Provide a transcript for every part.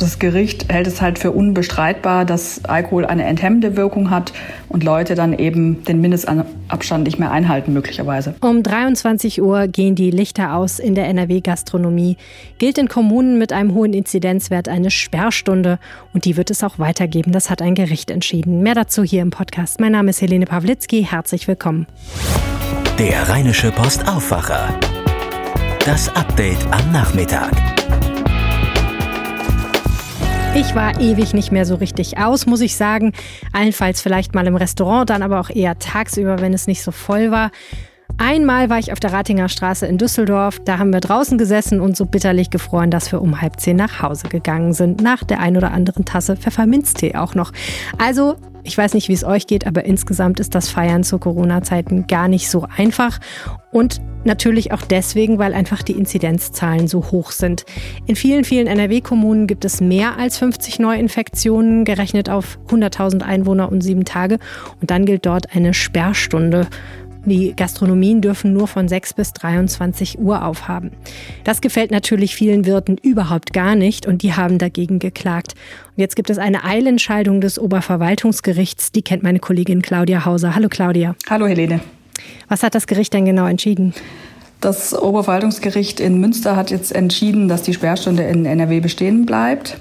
Das Gericht hält es halt für unbestreitbar, dass Alkohol eine enthemmende Wirkung hat und Leute dann eben den Mindestabstand nicht mehr einhalten, möglicherweise. Um 23 Uhr gehen die Lichter aus in der NRW-Gastronomie. Gilt in Kommunen mit einem hohen Inzidenzwert eine Sperrstunde und die wird es auch weitergeben. Das hat ein Gericht entschieden. Mehr dazu hier im Podcast. Mein Name ist Helene Pawlitzki. Herzlich willkommen. Der Rheinische Post Aufwacher. Das Update am Nachmittag. Ich war ewig nicht mehr so richtig aus, muss ich sagen. Allenfalls vielleicht mal im Restaurant, dann aber auch eher tagsüber, wenn es nicht so voll war. Einmal war ich auf der Ratinger Straße in Düsseldorf. Da haben wir draußen gesessen und so bitterlich gefroren, dass wir um halb zehn nach Hause gegangen sind. Nach der ein oder anderen Tasse Pfefferminztee auch noch. Also, ich weiß nicht, wie es euch geht, aber insgesamt ist das Feiern zu Corona-Zeiten gar nicht so einfach. Und natürlich auch deswegen, weil einfach die Inzidenzzahlen so hoch sind. In vielen, vielen NRW-Kommunen gibt es mehr als 50 Neuinfektionen, gerechnet auf 100.000 Einwohner und sieben Tage. Und dann gilt dort eine Sperrstunde. Die Gastronomien dürfen nur von 6 bis 23 Uhr aufhaben. Das gefällt natürlich vielen Wirten überhaupt gar nicht und die haben dagegen geklagt. Und jetzt gibt es eine Eilentscheidung des Oberverwaltungsgerichts, die kennt meine Kollegin Claudia Hauser. Hallo Claudia. Hallo Helene. Was hat das Gericht denn genau entschieden? Das Oberverwaltungsgericht in Münster hat jetzt entschieden, dass die Sperrstunde in NRW bestehen bleibt.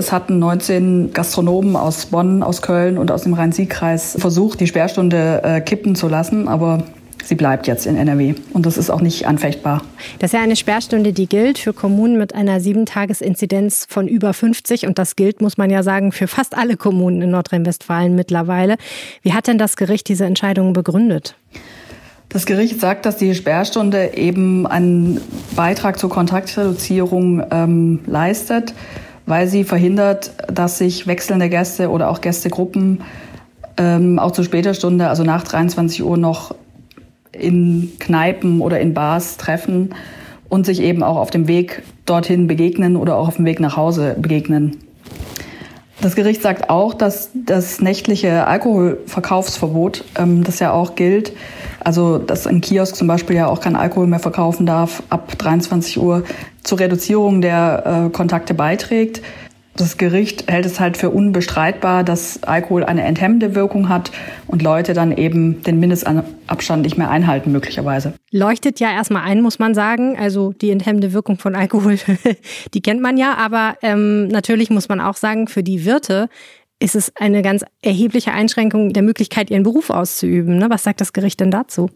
Es hatten 19 Gastronomen aus Bonn, aus Köln und aus dem Rhein-Sieg-Kreis versucht, die Sperrstunde äh, kippen zu lassen, aber sie bleibt jetzt in NRW und das ist auch nicht anfechtbar. Das ist ja eine Sperrstunde, die gilt für Kommunen mit einer Sieben-Tages-Inzidenz von über 50 und das gilt, muss man ja sagen, für fast alle Kommunen in Nordrhein-Westfalen mittlerweile. Wie hat denn das Gericht diese Entscheidung begründet? Das Gericht sagt, dass die Sperrstunde eben einen Beitrag zur Kontaktreduzierung ähm, leistet weil sie verhindert, dass sich wechselnde Gäste oder auch Gästegruppen ähm, auch zu später Stunde, also nach 23 Uhr noch in Kneipen oder in Bars treffen und sich eben auch auf dem Weg dorthin begegnen oder auch auf dem Weg nach Hause begegnen. Das Gericht sagt auch, dass das nächtliche Alkoholverkaufsverbot, ähm, das ja auch gilt, also dass ein Kiosk zum Beispiel ja auch kein Alkohol mehr verkaufen darf ab 23 Uhr, zur Reduzierung der äh, Kontakte beiträgt. Das Gericht hält es halt für unbestreitbar, dass Alkohol eine enthemmende Wirkung hat und Leute dann eben den Mindestabstand nicht mehr einhalten, möglicherweise. Leuchtet ja erstmal ein, muss man sagen. Also die enthemmende Wirkung von Alkohol, die kennt man ja. Aber ähm, natürlich muss man auch sagen, für die Wirte ist es eine ganz erhebliche Einschränkung der Möglichkeit, ihren Beruf auszuüben. Ne? Was sagt das Gericht denn dazu?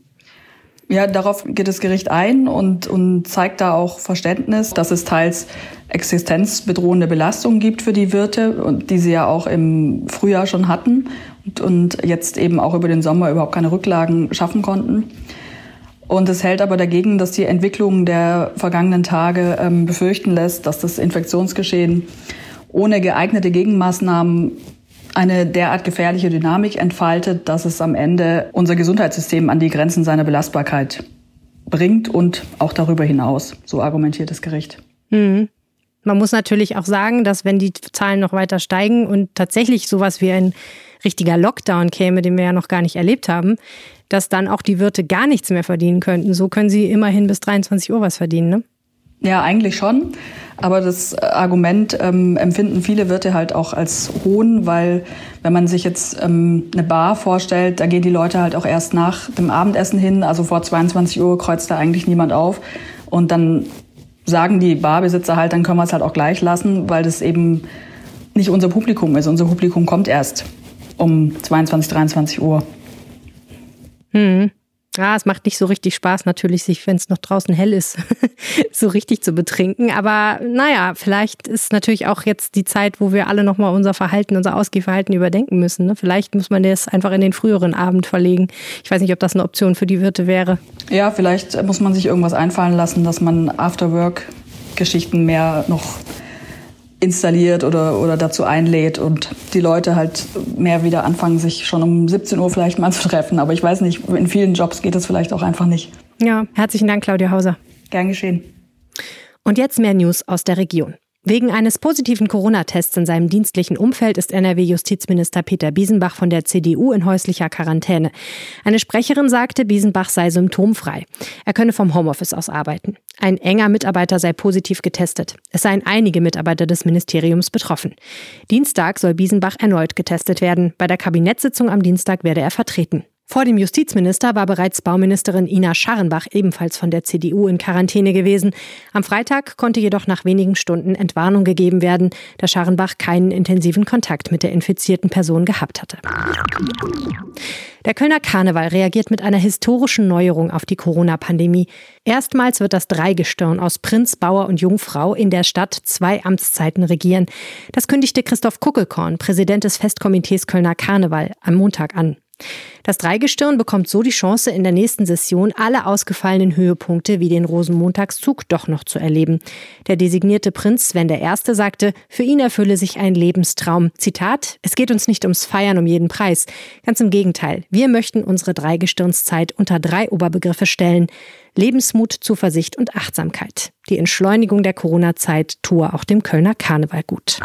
Ja, darauf geht das Gericht ein und, und zeigt da auch Verständnis, dass es teils existenzbedrohende Belastungen gibt für die Wirte, die sie ja auch im Frühjahr schon hatten und, und jetzt eben auch über den Sommer überhaupt keine Rücklagen schaffen konnten. Und es hält aber dagegen, dass die Entwicklung der vergangenen Tage ähm, befürchten lässt, dass das Infektionsgeschehen ohne geeignete Gegenmaßnahmen eine derart gefährliche Dynamik entfaltet, dass es am Ende unser Gesundheitssystem an die Grenzen seiner Belastbarkeit bringt und auch darüber hinaus. So argumentiert das Gericht. Mhm. Man muss natürlich auch sagen, dass wenn die Zahlen noch weiter steigen und tatsächlich sowas wie ein richtiger Lockdown käme, den wir ja noch gar nicht erlebt haben, dass dann auch die Wirte gar nichts mehr verdienen könnten. So können sie immerhin bis 23 Uhr was verdienen, ne? Ja, eigentlich schon. Aber das Argument ähm, empfinden viele Wirte halt auch als hohn, weil wenn man sich jetzt ähm, eine Bar vorstellt, da gehen die Leute halt auch erst nach dem Abendessen hin. Also vor 22 Uhr kreuzt da eigentlich niemand auf. Und dann sagen die Barbesitzer halt, dann können wir es halt auch gleich lassen, weil das eben nicht unser Publikum ist. Unser Publikum kommt erst um 22, 23 Uhr. Hm. Ja, es macht nicht so richtig Spaß, natürlich, sich, wenn es noch draußen hell ist, so richtig zu betrinken. Aber naja, vielleicht ist natürlich auch jetzt die Zeit, wo wir alle nochmal unser Verhalten, unser Ausgehverhalten überdenken müssen. Ne? Vielleicht muss man das einfach in den früheren Abend verlegen. Ich weiß nicht, ob das eine Option für die Wirte wäre. Ja, vielleicht muss man sich irgendwas einfallen lassen, dass man Afterwork-Geschichten mehr noch installiert oder, oder dazu einlädt und die Leute halt mehr wieder anfangen, sich schon um 17 Uhr vielleicht mal zu treffen. Aber ich weiß nicht, in vielen Jobs geht das vielleicht auch einfach nicht. Ja, herzlichen Dank, Claudia Hauser. Gern geschehen. Und jetzt mehr News aus der Region. Wegen eines positiven Corona-Tests in seinem dienstlichen Umfeld ist NRW-Justizminister Peter Biesenbach von der CDU in häuslicher Quarantäne. Eine Sprecherin sagte, Biesenbach sei symptomfrei. Er könne vom Homeoffice aus arbeiten. Ein enger Mitarbeiter sei positiv getestet. Es seien einige Mitarbeiter des Ministeriums betroffen. Dienstag soll Biesenbach erneut getestet werden. Bei der Kabinettssitzung am Dienstag werde er vertreten. Vor dem Justizminister war bereits Bauministerin Ina Scharrenbach ebenfalls von der CDU in Quarantäne gewesen. Am Freitag konnte jedoch nach wenigen Stunden Entwarnung gegeben werden, da Scharrenbach keinen intensiven Kontakt mit der infizierten Person gehabt hatte. Der Kölner Karneval reagiert mit einer historischen Neuerung auf die Corona-Pandemie. Erstmals wird das Dreigestirn aus Prinz, Bauer und Jungfrau in der Stadt zwei Amtszeiten regieren. Das kündigte Christoph Kuckelkorn, Präsident des Festkomitees Kölner Karneval, am Montag an. Das Dreigestirn bekommt so die Chance, in der nächsten Session alle ausgefallenen Höhepunkte wie den Rosenmontagszug doch noch zu erleben. Der designierte Prinz Sven I. sagte, für ihn erfülle sich ein Lebenstraum. Zitat, es geht uns nicht ums Feiern um jeden Preis. Ganz im Gegenteil, wir möchten unsere Dreigestirnszeit unter drei Oberbegriffe stellen. Lebensmut, Zuversicht und Achtsamkeit. Die Entschleunigung der Corona-Zeit tue auch dem Kölner Karneval gut.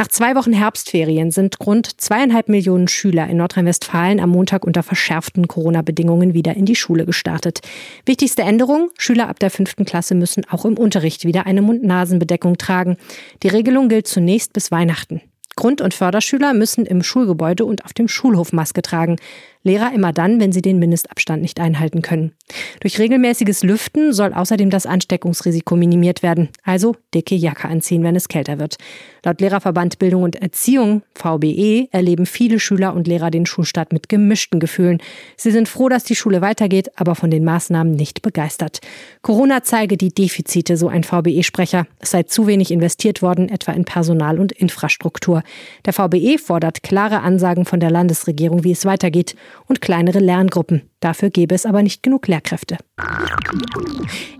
Nach zwei Wochen Herbstferien sind rund zweieinhalb Millionen Schüler in Nordrhein-Westfalen am Montag unter verschärften Corona-Bedingungen wieder in die Schule gestartet. Wichtigste Änderung, Schüler ab der fünften Klasse müssen auch im Unterricht wieder eine Mund-Nasen-Bedeckung tragen. Die Regelung gilt zunächst bis Weihnachten. Grund- und Förderschüler müssen im Schulgebäude und auf dem Schulhof Maske tragen. Lehrer immer dann, wenn sie den Mindestabstand nicht einhalten können. Durch regelmäßiges Lüften soll außerdem das Ansteckungsrisiko minimiert werden. Also dicke Jacke anziehen, wenn es kälter wird. Laut Lehrerverband Bildung und Erziehung, VBE, erleben viele Schüler und Lehrer den Schulstart mit gemischten Gefühlen. Sie sind froh, dass die Schule weitergeht, aber von den Maßnahmen nicht begeistert. Corona zeige die Defizite, so ein VBE-Sprecher. Es sei zu wenig investiert worden, etwa in Personal und Infrastruktur. Der VBE fordert klare Ansagen von der Landesregierung, wie es weitergeht und kleinere Lerngruppen. Dafür gäbe es aber nicht genug Lehrkräfte.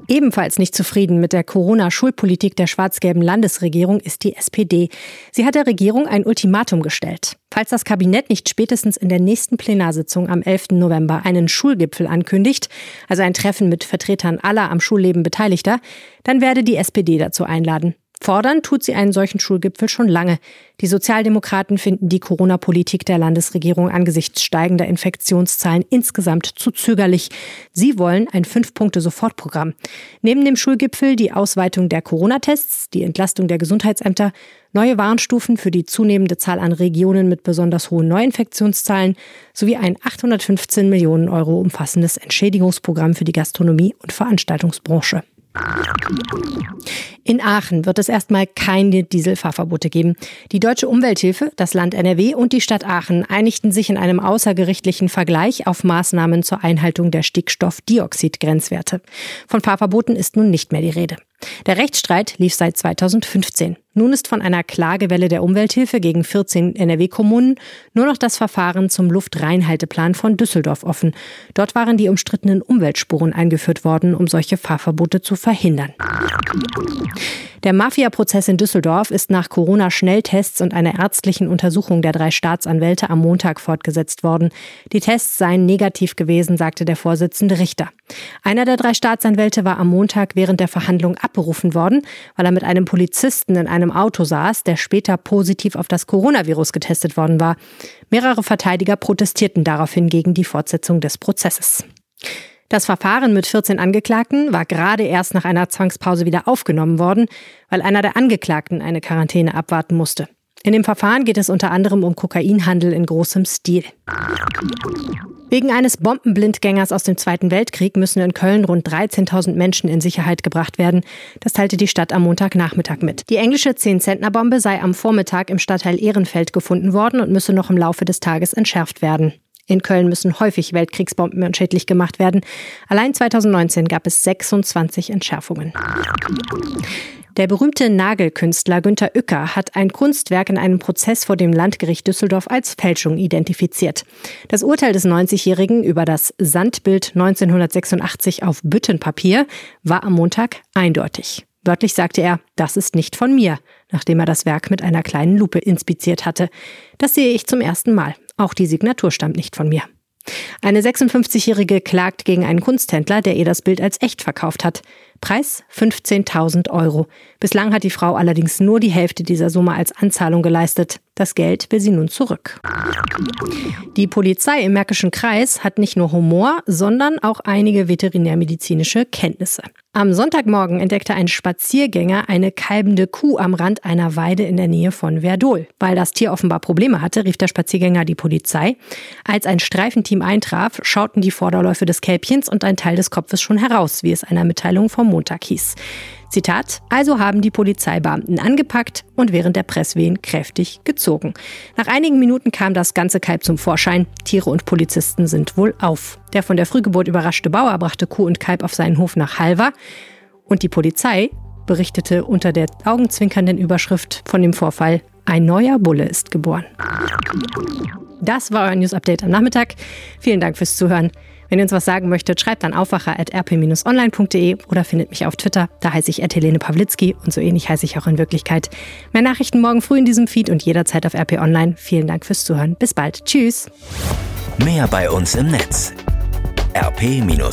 Ebenfalls nicht zufrieden mit der Corona-Schulpolitik der schwarz-gelben Landesregierung ist die SPD. Sie hat der Regierung ein Ultimatum gestellt. Falls das Kabinett nicht spätestens in der nächsten Plenarsitzung am 11. November einen Schulgipfel ankündigt, also ein Treffen mit Vertretern aller am Schulleben Beteiligter, dann werde die SPD dazu einladen. Fordern tut sie einen solchen Schulgipfel schon lange. Die Sozialdemokraten finden die Corona-Politik der Landesregierung angesichts steigender Infektionszahlen insgesamt zu zögerlich. Sie wollen ein Fünf-Punkte-Sofortprogramm. Neben dem Schulgipfel die Ausweitung der Corona-Tests, die Entlastung der Gesundheitsämter, neue Warnstufen für die zunehmende Zahl an Regionen mit besonders hohen Neuinfektionszahlen sowie ein 815 Millionen Euro umfassendes Entschädigungsprogramm für die Gastronomie und Veranstaltungsbranche. In Aachen wird es erstmal keine Dieselfahrverbote geben. Die Deutsche Umwelthilfe, das Land NRW und die Stadt Aachen einigten sich in einem außergerichtlichen Vergleich auf Maßnahmen zur Einhaltung der Stickstoffdioxid-Grenzwerte. Von Fahrverboten ist nun nicht mehr die Rede. Der Rechtsstreit lief seit 2015. Nun ist von einer Klagewelle der Umwelthilfe gegen 14 NRW-Kommunen nur noch das Verfahren zum Luftreinhalteplan von Düsseldorf offen. Dort waren die umstrittenen Umweltspuren eingeführt worden, um solche Fahrverbote zu verhindern. Der Mafia-Prozess in Düsseldorf ist nach Corona-Schnelltests und einer ärztlichen Untersuchung der drei Staatsanwälte am Montag fortgesetzt worden. Die Tests seien negativ gewesen, sagte der Vorsitzende Richter. Einer der drei Staatsanwälte war am Montag während der Verhandlung abberufen worden, weil er mit einem Polizisten in einem Auto saß, der später positiv auf das Coronavirus getestet worden war. Mehrere Verteidiger protestierten daraufhin gegen die Fortsetzung des Prozesses. Das Verfahren mit 14 Angeklagten war gerade erst nach einer Zwangspause wieder aufgenommen worden, weil einer der Angeklagten eine Quarantäne abwarten musste. In dem Verfahren geht es unter anderem um Kokainhandel in großem Stil. Wegen eines Bombenblindgängers aus dem Zweiten Weltkrieg müssen in Köln rund 13.000 Menschen in Sicherheit gebracht werden. Das teilte die Stadt am Montagnachmittag mit. Die englische 10-Zentner-Bombe sei am Vormittag im Stadtteil Ehrenfeld gefunden worden und müsse noch im Laufe des Tages entschärft werden. In Köln müssen häufig Weltkriegsbomben unschädlich gemacht werden. Allein 2019 gab es 26 Entschärfungen. Der berühmte Nagelkünstler Günter Uecker hat ein Kunstwerk in einem Prozess vor dem Landgericht Düsseldorf als Fälschung identifiziert. Das Urteil des 90-Jährigen über das Sandbild 1986 auf Büttenpapier war am Montag eindeutig. Wörtlich sagte er, das ist nicht von mir, nachdem er das Werk mit einer kleinen Lupe inspiziert hatte. Das sehe ich zum ersten Mal. Auch die Signatur stammt nicht von mir. Eine 56-Jährige klagt gegen einen Kunsthändler, der ihr das Bild als echt verkauft hat. Preis 15.000 Euro. Bislang hat die Frau allerdings nur die Hälfte dieser Summe als Anzahlung geleistet. Das Geld will sie nun zurück. Die Polizei im Märkischen Kreis hat nicht nur Humor, sondern auch einige veterinärmedizinische Kenntnisse. Am Sonntagmorgen entdeckte ein Spaziergänger eine kalbende Kuh am Rand einer Weide in der Nähe von Verdol. Weil das Tier offenbar Probleme hatte, rief der Spaziergänger die Polizei. Als ein Streifenteam eintraf, schauten die Vorderläufe des Kälbchens und ein Teil des Kopfes schon heraus, wie es einer Mitteilung vom Montag hieß. Zitat, also haben die Polizeibeamten angepackt und während der Presswehen kräftig gezogen. Nach einigen Minuten kam das ganze Kalb zum Vorschein. Tiere und Polizisten sind wohl auf. Der von der Frühgeburt überraschte Bauer brachte Kuh und Kalb auf seinen Hof nach Halver und die Polizei berichtete unter der augenzwinkernden Überschrift von dem Vorfall ein neuer Bulle ist geboren. Das war euer News Update am Nachmittag. Vielen Dank fürs Zuhören. Wenn ihr uns was sagen möchtet, schreibt an aufwacher.rp-online.de oder findet mich auf Twitter. Da heiße ich Helene Pawlitzki und so ähnlich heiße ich auch in Wirklichkeit. Mehr Nachrichten morgen früh in diesem Feed und jederzeit auf RP Online. Vielen Dank fürs Zuhören. Bis bald. Tschüss. Mehr bei uns im Netz rp-online.de